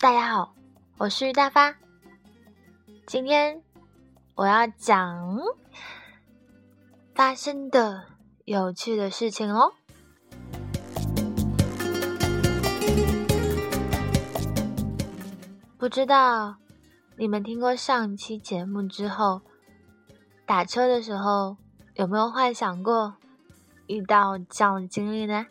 大家好，我是于大发。今天我要讲发生的有趣的事情哦。不知道你们听过上期节目之后，打车的时候有没有幻想过遇到这样的经历呢？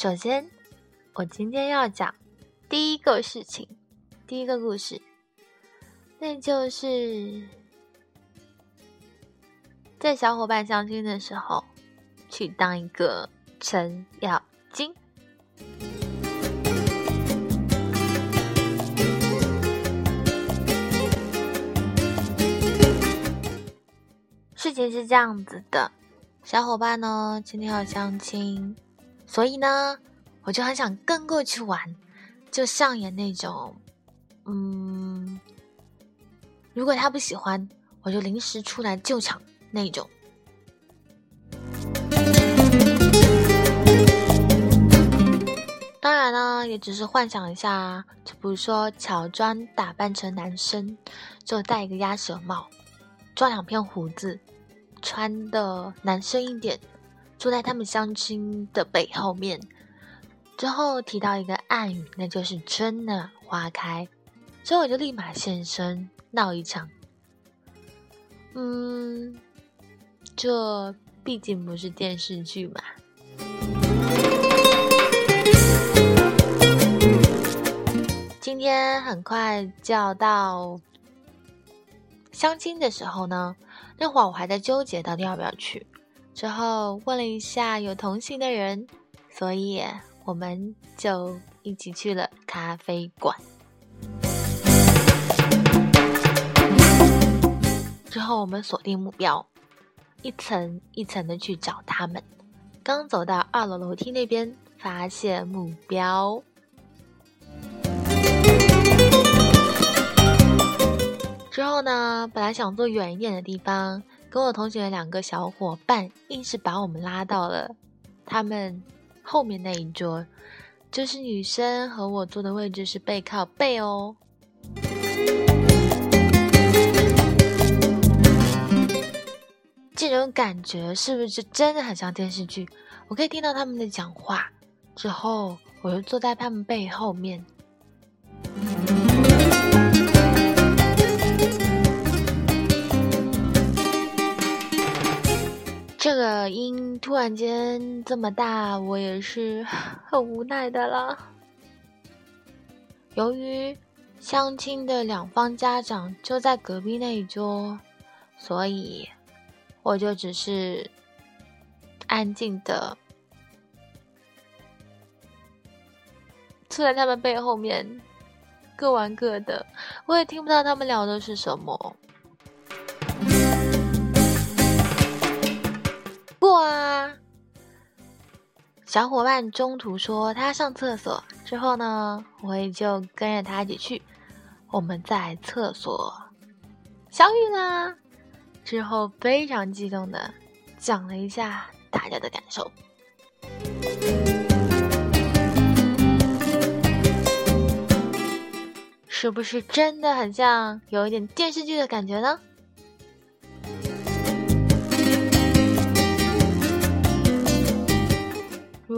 首先，我今天要讲第一个事情，第一个故事，那就是在小伙伴相亲的时候。去当一个程咬金。事情是这样子的，小伙伴呢今天要相亲，所以呢我就很想跟过去玩，就上演那种，嗯，如果他不喜欢，我就临时出来救场那种。当然呢，也只是幻想一下，就比如说乔装打扮成男生，就戴一个鸭舌帽，抓两片胡子，穿的男生一点，坐在他们相亲的背后面，之后提到一个暗语，那就是春暖花开，所以我就立马现身闹一场。嗯，这毕竟不是电视剧嘛。今天很快就要到相亲的时候呢，那会儿我还在纠结到底要不要去。之后问了一下有同行的人，所以我们就一起去了咖啡馆。之后我们锁定目标，一层一层的去找他们。刚走到二楼楼梯那边，发现目标。之后呢，本来想坐远一点的地方，跟我同学两个小伙伴硬是把我们拉到了他们后面那一桌，就是女生和我坐的位置是背靠背哦。这种感觉是不是真的很像电视剧？我可以听到他们的讲话，之后我又坐在他们背后面。音突然间这么大，我也是 很无奈的了。由于相亲的两方家长就在隔壁那一桌，所以我就只是安静的坐在他们背后面，各玩各的，我也听不到他们聊的是什么。啊！小伙伴中途说他上厕所，之后呢，我也就跟着他一起去。我们在厕所相遇啦，之后非常激动的讲了一下大家的感受，是不是真的很像有一点电视剧的感觉呢？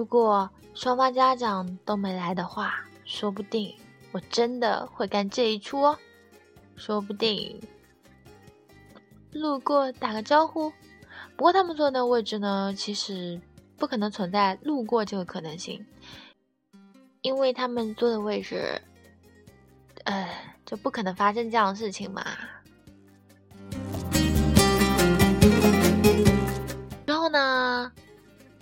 如果双方家长都没来的话，说不定我真的会干这一出哦。说不定路过打个招呼，不过他们坐的位置呢，其实不可能存在路过这个可能性，因为他们坐的位置，呃，就不可能发生这样的事情嘛。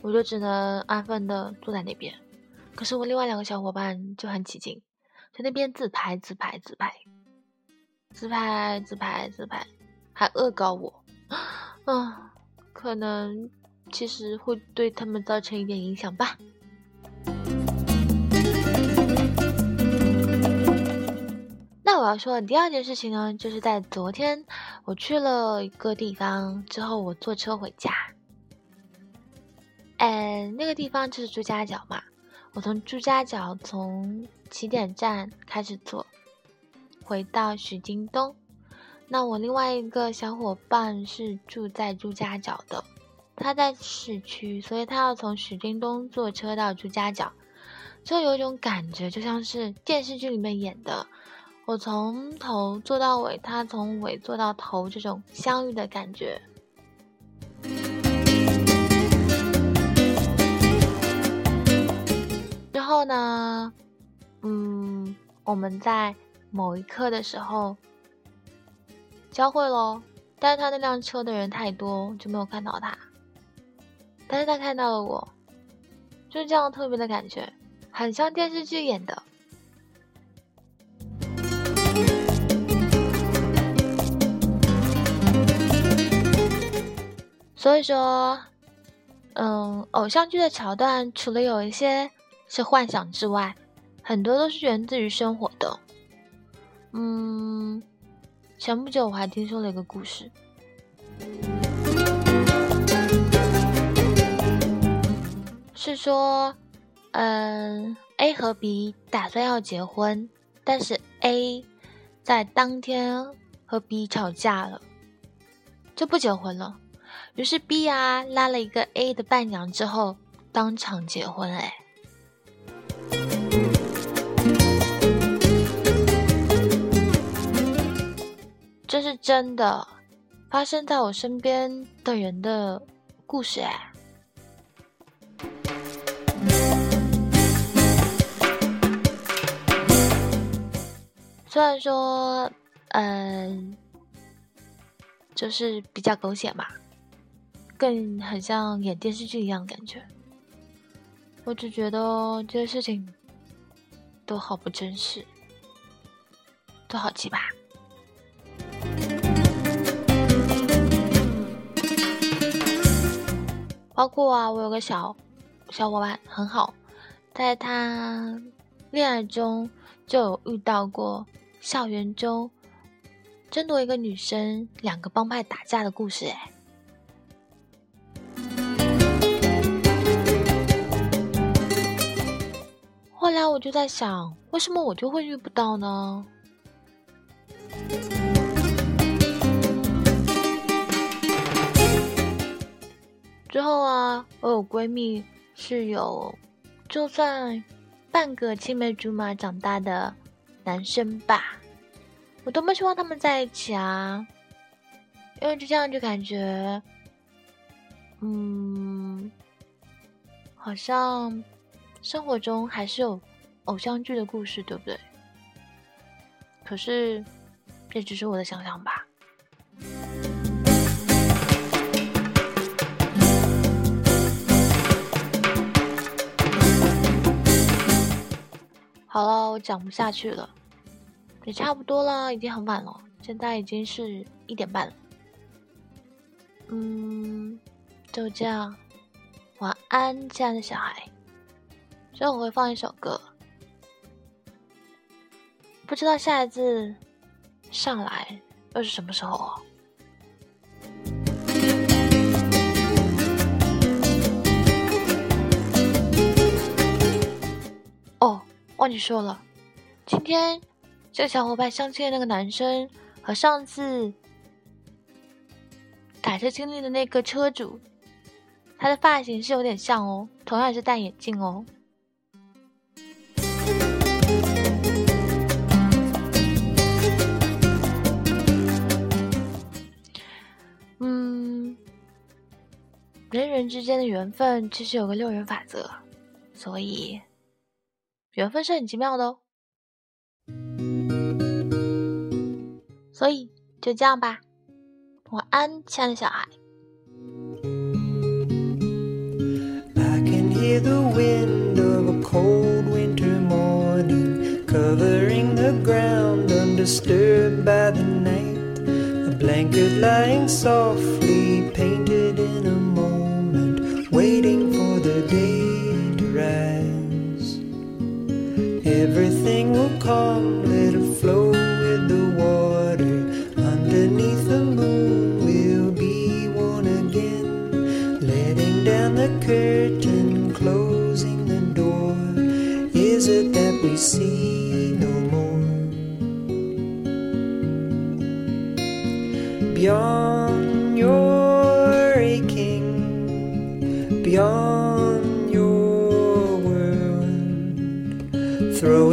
我就只能安分的坐在那边，可是我另外两个小伙伴就很起劲，在那边自拍自拍自拍，自拍自拍自拍，还恶搞我，啊，可能其实会对他们造成一点影响吧。那我要说的第二件事情呢，就是在昨天我去了一个地方之后，我坐车回家。哎，那个地方就是朱家角嘛。我从朱家角从起点站开始坐，回到许泾东。那我另外一个小伙伴是住在朱家角的，他在市区，所以他要从许泾东坐车到朱家角，就有种感觉，就像是电视剧里面演的，我从头坐到尾，他从尾坐到头，这种相遇的感觉。后呢，嗯，我们在某一刻的时候。交汇喽，但是他那辆车的人太多，就没有看到他。但是他看到了我，就是这样特别的感觉，很像电视剧演的。所以说，嗯，偶像剧的桥段，除了有一些是幻想之外，很多都是源自于生活的。嗯。前不久我还听说了一个故事，是说，嗯，A 和 B 打算要结婚，但是 A 在当天和 B 吵架了，就不结婚了。于是 B 啊拉了一个 A 的伴娘之后，当场结婚哎。是真的，发生在我身边的人的故事哎。虽然说，嗯，就是比较狗血嘛，更很像演电视剧一样感觉。我只觉得这些事情都好不真实，都好奇葩。包括啊，我有个小小伙伴很好，在他恋爱中就有遇到过校园中争夺一个女生，两个帮派打架的故事。哎，后来我就在想，为什么我就会遇不到呢？之后啊，我有闺蜜是有，就算半个青梅竹马长大的男生吧，我多么希望他们在一起啊！因为就这样就感觉，嗯，好像生活中还是有偶像剧的故事，对不对？可是，这只是我的想象吧。好了，我讲不下去了，也差不多了，已经很晚了，现在已经是一点半了。嗯，就这样，晚安，亲爱的小孩。最后我会放一首歌，不知道下一次上来又是什么时候哦。忘记说了，今天这小伙伴相亲的那个男生和上次打车经历的那个车主，他的发型是有点像哦，同样也是戴眼镜哦。嗯，人与人之间的缘分其实有个六人法则，所以。缘分是很奇妙的哦，所以就这样吧，晚安，亲爱的小孩。Everything will let it flow with the water. Underneath the moon, we'll be one again. Letting down the curtain, closing the door. Is it that we see no more? Beyond your aching, beyond your throw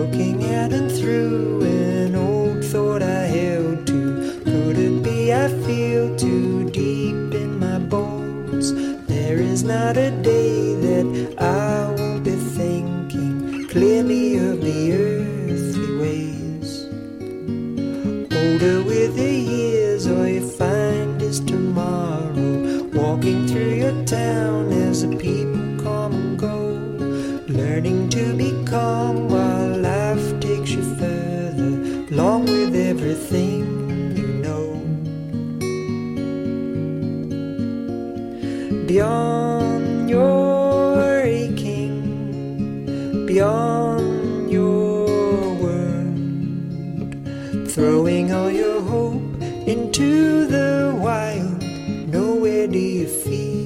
Looking at and through an old thought I held to. Could it be I feel too deep in my bones? There is not a day that I won't be thinking clearly of the earthly ways. Older with the years, all you find is tomorrow. Walking through your town as a people Beyond your aching, beyond your world, throwing all your hope into the wild. Nowhere do you feel